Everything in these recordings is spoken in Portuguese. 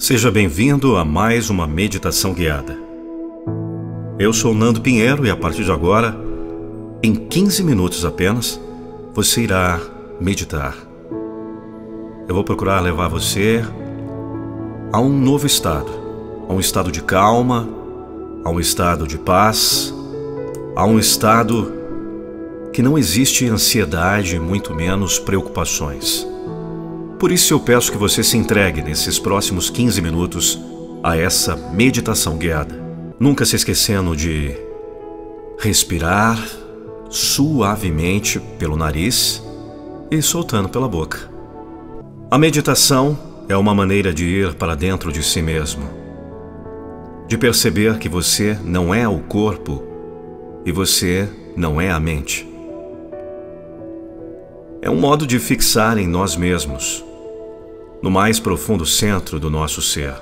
Seja bem-vindo a mais uma meditação guiada. Eu sou Nando Pinheiro e a partir de agora, em 15 minutos apenas, você irá meditar. Eu vou procurar levar você a um novo estado, a um estado de calma, a um estado de paz, a um estado que não existe ansiedade, muito menos preocupações. Por isso eu peço que você se entregue nesses próximos 15 minutos a essa meditação guiada. Nunca se esquecendo de respirar suavemente pelo nariz e soltando pela boca. A meditação é uma maneira de ir para dentro de si mesmo, de perceber que você não é o corpo e você não é a mente. É um modo de fixar em nós mesmos no mais profundo centro do nosso ser.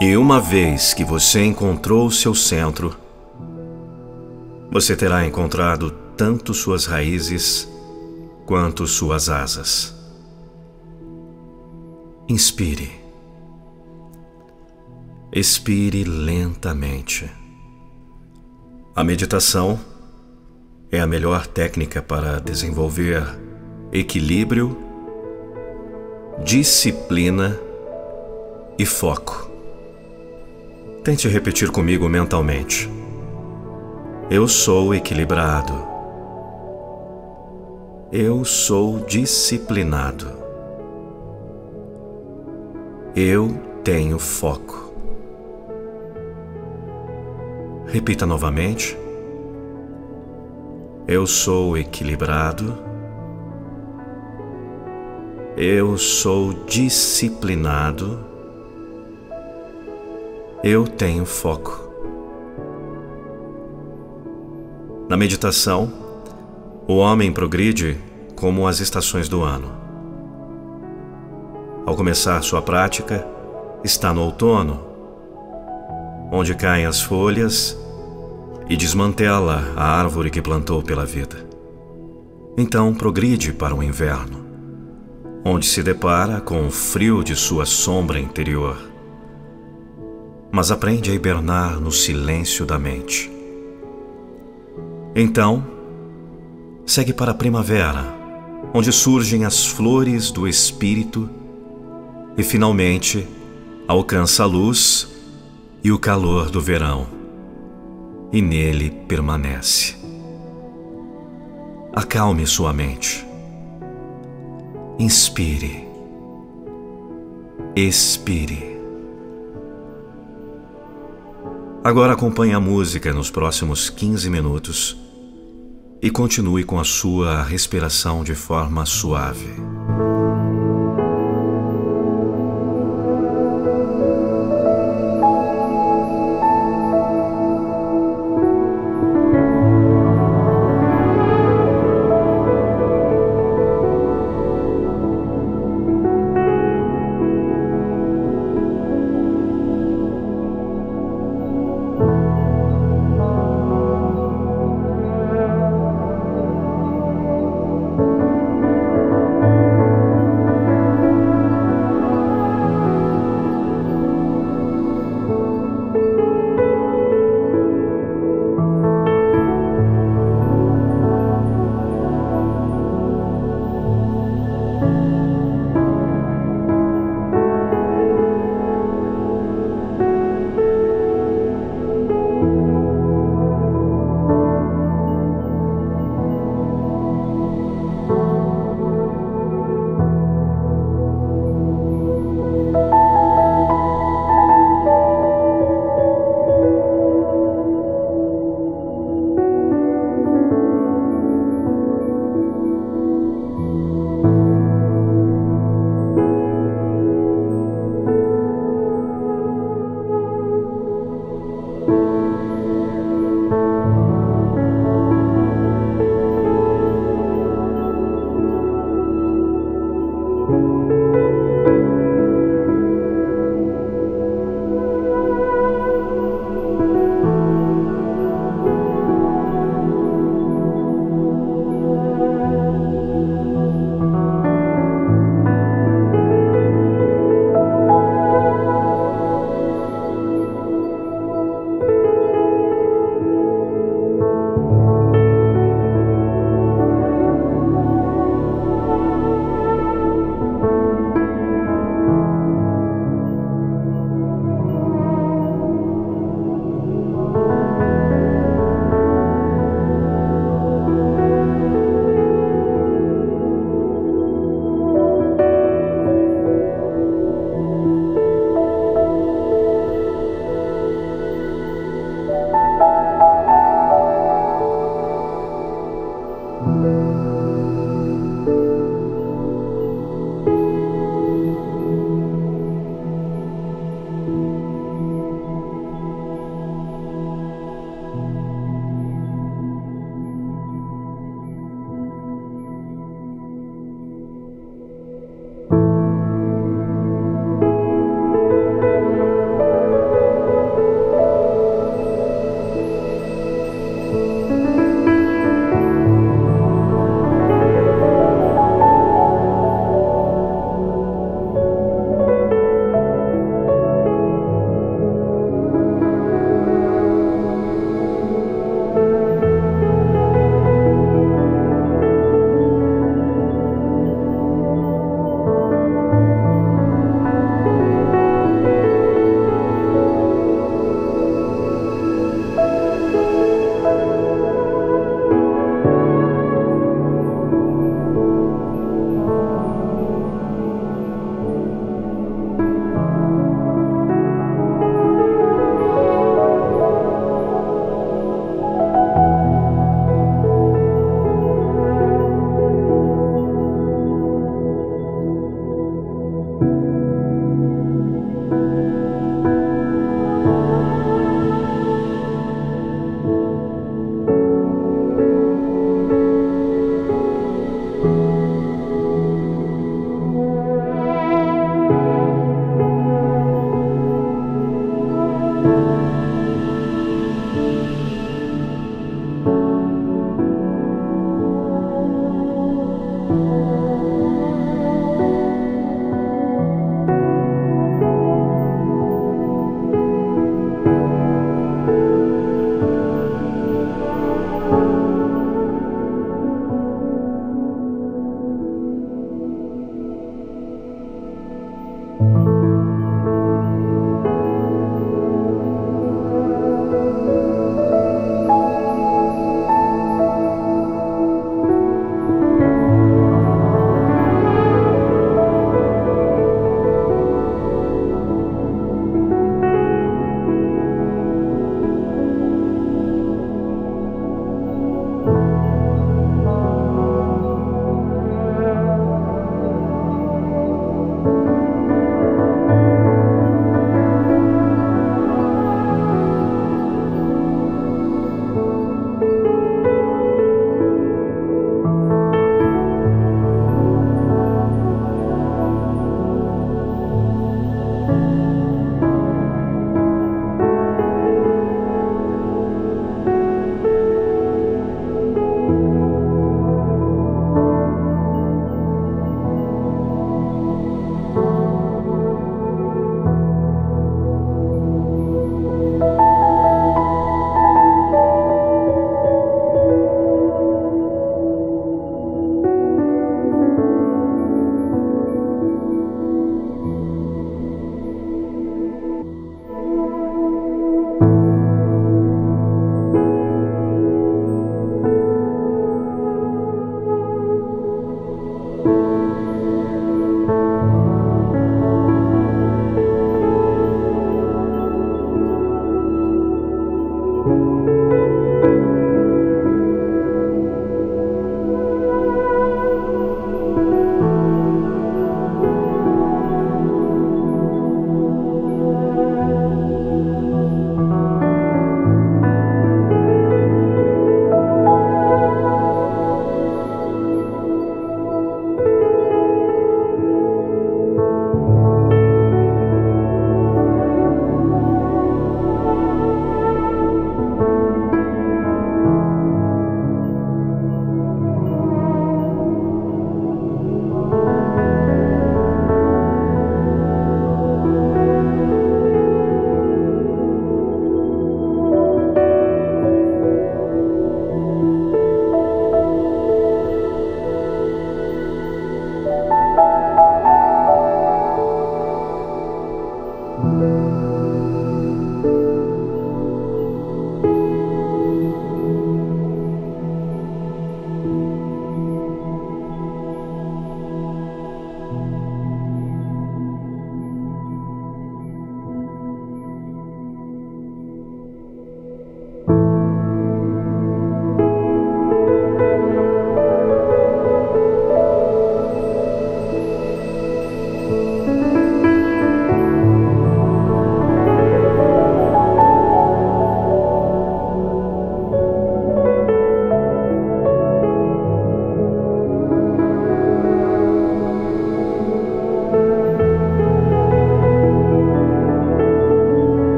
E uma vez que você encontrou seu centro, você terá encontrado tanto suas raízes quanto suas asas. Inspire. Expire lentamente. A meditação é a melhor técnica para desenvolver equilíbrio disciplina e foco. Tente repetir comigo mentalmente. Eu sou equilibrado. Eu sou disciplinado. Eu tenho foco. Repita novamente. Eu sou equilibrado. Eu sou disciplinado. Eu tenho foco. Na meditação, o homem progride como as estações do ano. Ao começar sua prática, está no outono, onde caem as folhas e desmantela a árvore que plantou pela vida. Então progride para o inverno onde se depara com o frio de sua sombra interior, mas aprende a hibernar no silêncio da mente. Então, segue para a primavera, onde surgem as flores do espírito e finalmente alcança a luz e o calor do verão, e nele permanece. Acalme sua mente Inspire. Expire. Agora acompanhe a música nos próximos 15 minutos e continue com a sua respiração de forma suave.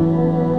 Música